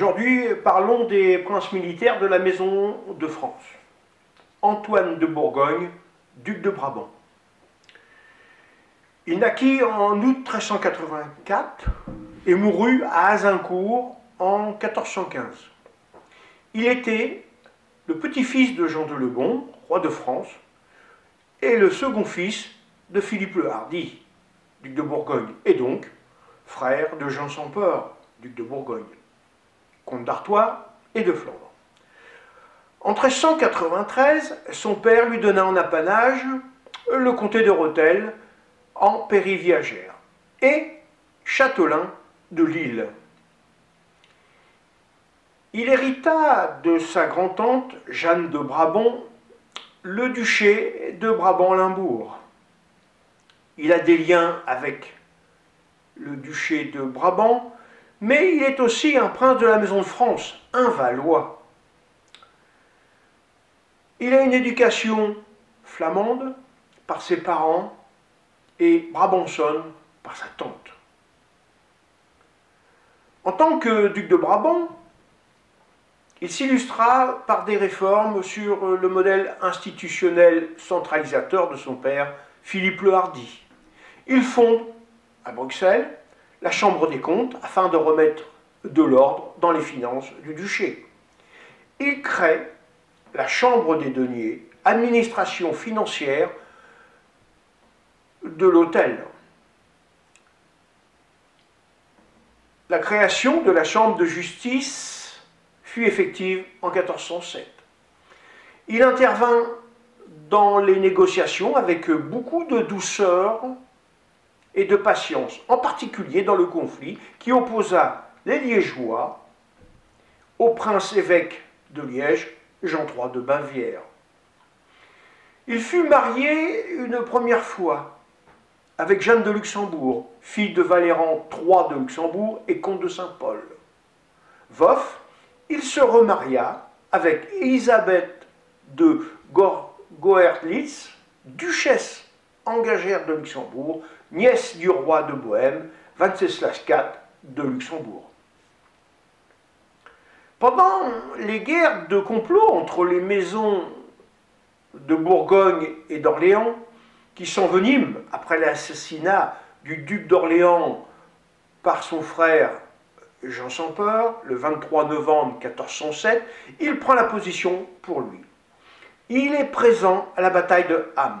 Aujourd'hui, parlons des princes militaires de la Maison de France. Antoine de Bourgogne, duc de Brabant. Il naquit en août 1384 et mourut à Azincourt en 1415. Il était le petit-fils de Jean de Lebon, roi de France, et le second fils de Philippe le Hardy, duc de Bourgogne, et donc frère de Jean sans Peur, duc de Bourgogne, comte d'Artois et de Flandre. En 1393, son père lui donna en apanage le comté de Rotel en périviagère et Châtelain de Lille. Il hérita de sa grand-tante Jeanne de Brabant le duché de Brabant-Limbourg. Il a des liens avec le duché de Brabant, mais il est aussi un prince de la Maison de France, un Valois. Il a une éducation flamande par ses parents et brabançonne par sa tante. En tant que duc de Brabant, il s'illustra par des réformes sur le modèle institutionnel centralisateur de son père, Philippe le Hardy. Il fonde à Bruxelles la Chambre des comptes afin de remettre de l'ordre dans les finances du duché. Il crée la Chambre des deniers, administration financière de l'hôtel. La création de la Chambre de justice fut effective en 1407. Il intervint dans les négociations avec beaucoup de douceur et de patience, en particulier dans le conflit qui opposa les Liégeois au prince-évêque de Liège Jean III de Bavière. Il fut marié une première fois avec Jeanne de Luxembourg, fille de Valéran III de Luxembourg et comte de Saint-Paul. Veuf, il se remaria avec Elisabeth de Goerlitz, duchesse engagère de Luxembourg, nièce du roi de Bohême, Venceslas IV de Luxembourg. Pendant les guerres de complot entre les maisons de Bourgogne et d'Orléans, qui s'enveniment après l'assassinat du duc d'Orléans par son frère Jean sans Peur, le 23 novembre 1407, il prend la position pour lui. Il est présent à la bataille de Ham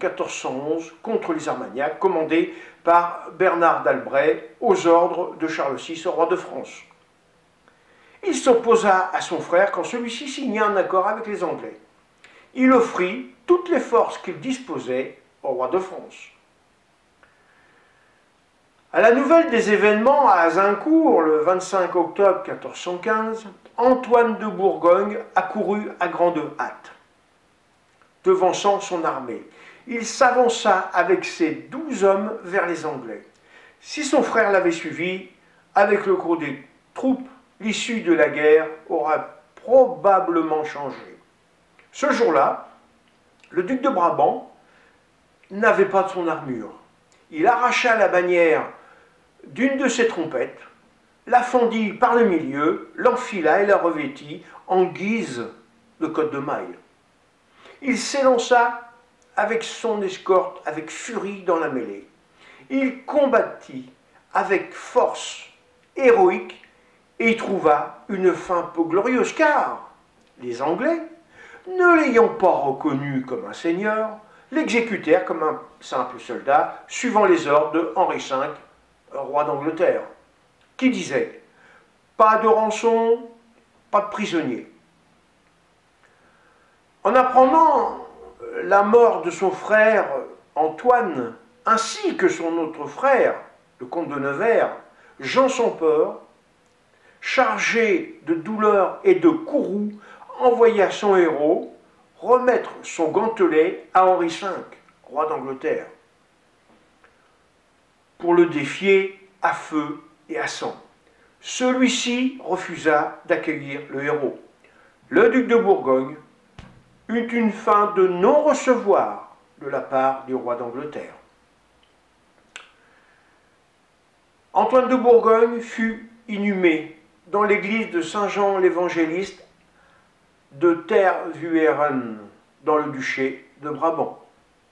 1411 contre les Armagnacs, commandé par Bernard d'Albret aux ordres de Charles VI, roi de France. Il s'opposa à son frère quand celui-ci signa un accord avec les Anglais. Il offrit toutes les forces qu'il disposait au roi de France. À la nouvelle des événements à Azincourt, le 25 octobre 1415, Antoine de Bourgogne accourut à grande hâte, devançant son armée il s'avança avec ses douze hommes vers les Anglais. Si son frère l'avait suivi, avec le cours des troupes, l'issue de la guerre aura probablement changé. Ce jour-là, le duc de Brabant n'avait pas de son armure. Il arracha la bannière d'une de ses trompettes, la fendit par le milieu, l'enfila et la revêtit en guise de côte de maille. Il s'élança avec son escorte, avec furie dans la mêlée. Il combattit avec force héroïque et trouva une fin peu glorieuse, car les Anglais, ne l'ayant pas reconnu comme un seigneur, l'exécutèrent comme un simple soldat, suivant les ordres de Henri V, roi d'Angleterre, qui disait Pas de rançon, pas de prisonnier. En apprenant la mort de son frère Antoine, ainsi que son autre frère, le comte de Nevers, Jean sans peur, chargé de douleur et de courroux, envoya son héros remettre son gantelet à Henri V, roi d'Angleterre, pour le défier à feu et à sang. Celui-ci refusa d'accueillir le héros. Le duc de Bourgogne eut une fin de non-recevoir de la part du roi d'Angleterre. Antoine de Bourgogne fut inhumé dans l'église de Saint-Jean l'Évangéliste de Tervueren, dans le duché de Brabant.